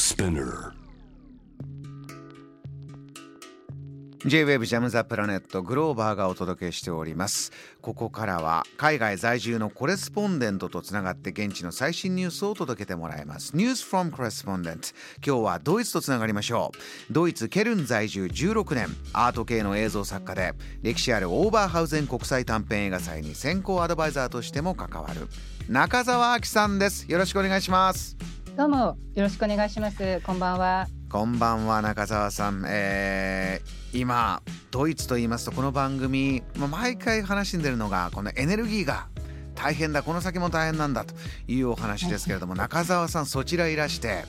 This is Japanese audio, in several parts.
Spinner. J-WAVE ジャムザプラネットグローバーがお届けしております。ここからは海外在住のコレスポンデントとつながって現地の最新ニュースを届けてもらいます。ニュースフォームコレスポンデント今日はドイツとつながりましょう。ドイツケルン在住16年。アート系の映像作家で。歴史あるオーバーハウゼン国際短編映画祭に先行アドバイザーとしても関わる中澤明さんです。よろしくお願いします。どうもよろしくお願いします。こんばんは。こんばんは中澤さん、えー今ドイツと言いますとこの番組、まあ、毎回話に出るのがこのエネルギーが大変だこの先も大変なんだというお話ですけれども、中澤さんそちらいらして、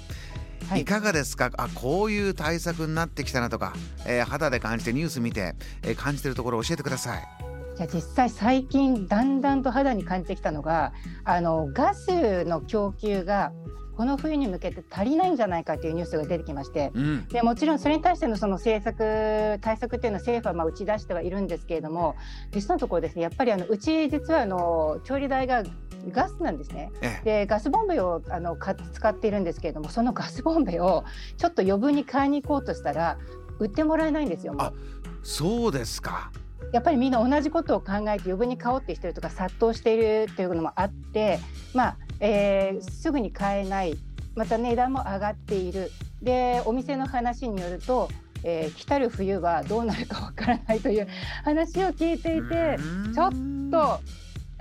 はいい、かがですか？あこういう対策になってきたなとか、えー肌で感じてニュース見て、えー感じてるところを教えてください。じゃあ実際最近だんだんと肌に感じてきたのが、あのガスの供給がこの冬に向けて足りないんじゃないかというニュースが出てきまして。うんでもちろんそれに対してのその政策対策っていうのは政府はまあ打ち出してはいるんですけれども実のところですねやっぱりあのうち実はあの調理台がガスなんですねええでガスボンベをあのか使っているんですけれどもそのガスボンベをちょっと余分に買いに行こうとしたら売ってもらえないんですよあそうですか。やっぱりみんな同じことを考えて余分に買おうって人とか殺到しているというのもあって、まあえーすぐに買えない。また値段も上がっている。でお店の話によると、えー来たる冬はどうなるかわからないという話を聞いていてうん。ちょっと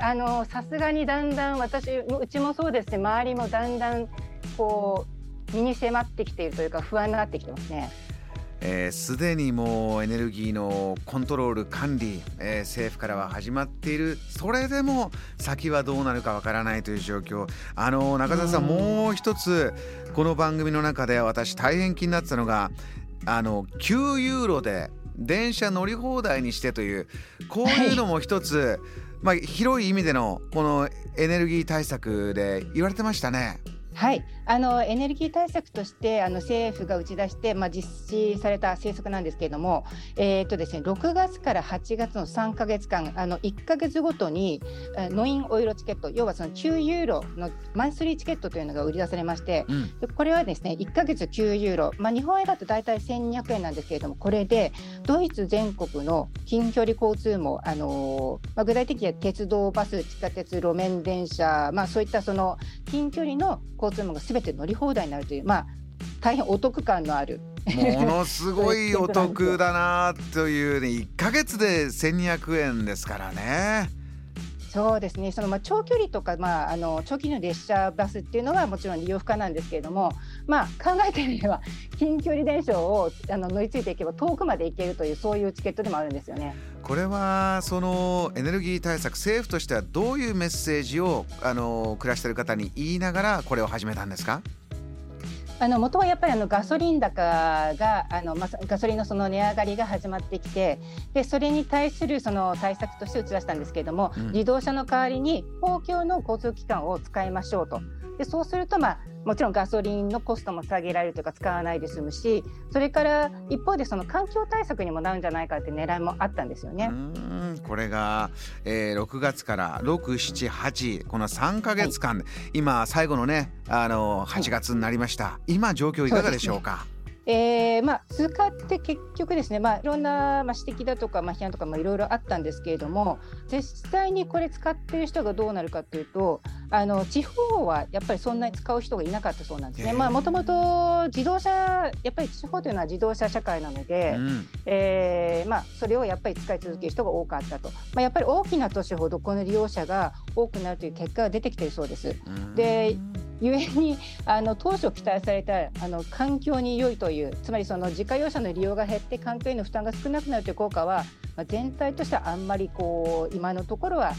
あのさすがにだんだん私うちもそうですし周りもだんだんこう身に迫ってきているというか不安になってきてますね。えーすでにもうエネルギーのコントロール管理、えー政府からは始まっている。それでも先はどうなるかわからないという状況。あの中澤さんもう一つこの番組の中で私大変気になってたのがあの9ユーロで電車乗り放題にしてというこういうのも一つ、まあ、広い意味でのこのエネルギー対策で言われてましたね。はい、あのエネルギー対策としてあの政府が打ち出して、まあ、実施された政策なんですけれども、えーとですね、6月から8月の3か月間あの1か月ごとにえーノインオイロチケット要はその9ユーロのマンスリーチケットというのが売り出されましてうん。でこれはですね1か月9ユーロ、まあ、日本円だと大体1200円なんですけれどもこれでドイツ全国の近距離交通網、あのーまあ、具体的には鉄道バス地下鉄路面電車、まあ、そういったその近距離の交通網がすべて乗り放題になるという、まあ、大変お得感のある。ものすごいお得だなというね1ヶ月で1200円ですからね。そうですねそのまあ長距離とか、まあ、あの長距離の列車バスっていうのはもちろん利用不可なんですけれども、まあ、考えてみれば近距離電車をあの乗り継いでいけば遠くまで行けるというそういうチケットでもあるんですよね。これはそのエネルギー対策政府としてはどういうメッセージをあの暮らしている方に言いながらこれを始めたんですか？あの元はやっぱりあのガソリン高があの、まあ、ガソリンのその値上がりが始まってきてでそれに対するその対策として打ち出したんですけれども、うん。自動車の代わりに公共の交通機関を使いましょうと。でそうすると、まあ、もちろんガソリンのコストも下げられるというか使わないで済むしそれから一方でその環境対策にもなるんじゃないかって狙いもあったんですよね。これが、えー6月から678この3か月間、今最後のねあの8月になりました、今状況いかがでしょうか？えーまあ、通貨って結局ですね、まあ、いろんな、まあ、指摘だとか、まあ、批判とかもいろいろあったんですけれども実際にこれ使ってる人がどうなるかというとあの地方はやっぱりそんなに使う人がいなかったそうなんですね。もともと自動車やっぱり地方というのは自動車社会なので、うんえーまあ、それをやっぱり使い続ける人が多かったと、まあ、やっぱり大きな都市ほどこの利用者が多くなるという結果が出てきているそうです。うんでゆえにあの当初期待されたあの環境に良いというつまりその自家用車の利用が減って環境への負担が少なくなるという効果は、まあ、全体としてはあんまりこう今のところは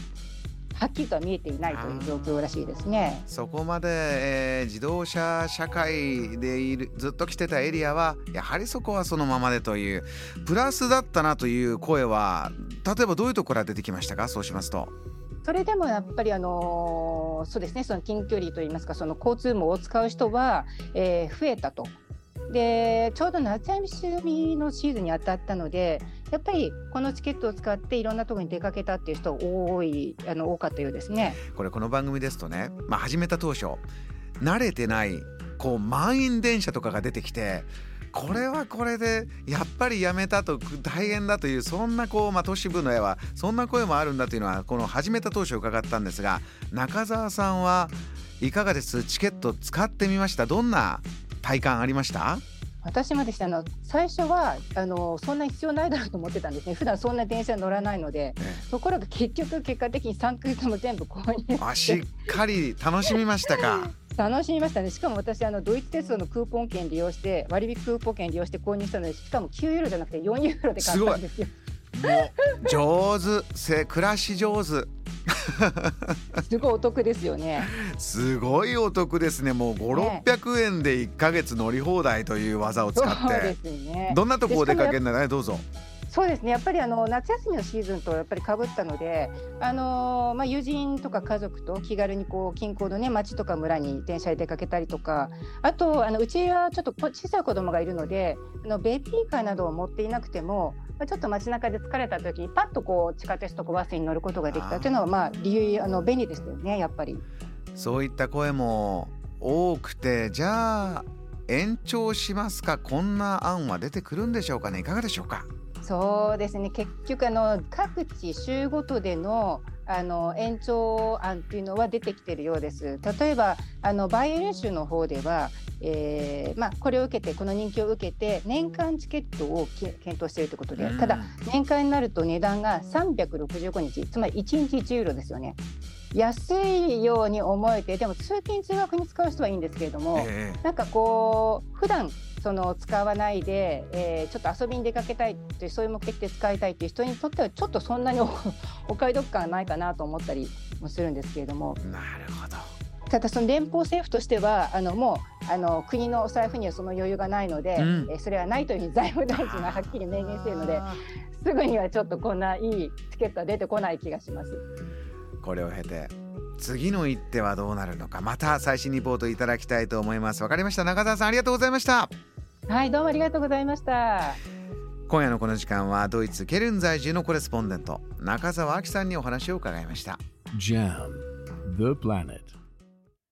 はっきりとは見えていないという状況らしいですね。そこまで、えー自動車社会でいるずっと来てたエリアはやはりそこはそのままでというプラスだったなという声は例えばどういうところから出てきましたか？そうしますと。それでもやっぱりあのそうですねその近距離といいますかその交通網を使う人は、えー増えたと。でちょうど夏休みのシーズンに当たったのでやっぱりこのチケットを使っていろんなところに出かけたっていう人多いあの多かったようですね。これこの番組ですとね、まあ、始めた当初慣れてないこう満員電車とかが出てきてこれはこれでやっぱりやめたと大変だというそんなこう、まあ、都市部の絵はそんな声もあるんだというのはこの始めた当初伺ったんですが中澤さんはいかがです？チケット使ってみました？どんな体感ありました？私もでしたあの最初はあのそんな必要ないだろうと思ってたんですね。普段そんな電車乗らないので、ところが結局結果的に3ヶ月も全部購入あしっかり楽しみましたか楽しみましたねしかも私あのドイツ鉄道のクーポン券利用して割引クーポン券利用して購入したのでしかも9ユーロじゃなくて4ユーロで買ったんですよもう上手せ暮らし上手 すごいお得ですよね。すごいお得ですね。もう五六百円で一ヶ月乗り放題という技を使って。ね、どんなとこお出かけならどうぞ。そうですね。やっぱりあの夏休みのシーズンとやっぱりかぶったので、あのー、まあ、友人とか家族と気軽にこう近郊の、ね、町とか村に電車で出かけたりとかあとあのうちはちょっと小さい子供がいるのであのベビーカーなどを持っていなくてもちょっと街中で疲れた時にパッとこう地下鉄とかバスに乗ることができたというのはまあ理由あの便利ですよねやっぱり。そういった声も多くてじゃあ延長しますか？こんな案は出てくるんでしょうかね？いかがでしょうか？そうですね結局あの各地州ごとでのあの延長案っていうのは出てきているようです。例えばあのバイエルン州の方では、えーまあ、これを受けてこの人気を受けて年間チケットを検討しているということで、ただ年間になると値段が365日つまり1日1ユーロですよね。安いように思えてでも通勤通学に使う人はいいんですけれども、えー、なんかこう普段その使わないで、えー、ちょっと遊びに出かけたいというそういう目的で使いたいという人にとってはちょっとそんなに お買い得感ないかなと思ったりもするんですけれども。なるほど。ただその連邦政府としてはあのもうあの国のお財布にはその余裕がないので、うん、えそれはないというふうに財務大臣がはっきり明言しているのですぐにはちょっとこんないいチケットは出てこない気がします。これを経て次の一手はどうなるのかまた最新リポートいただきたいと思います。わかりました。中澤さんありがとうございましたはいどうもありがとうございました。今夜のこの時間はドイツケルン在住のコレスポンデント中澤明さんにお話を伺いました。JAM The Planet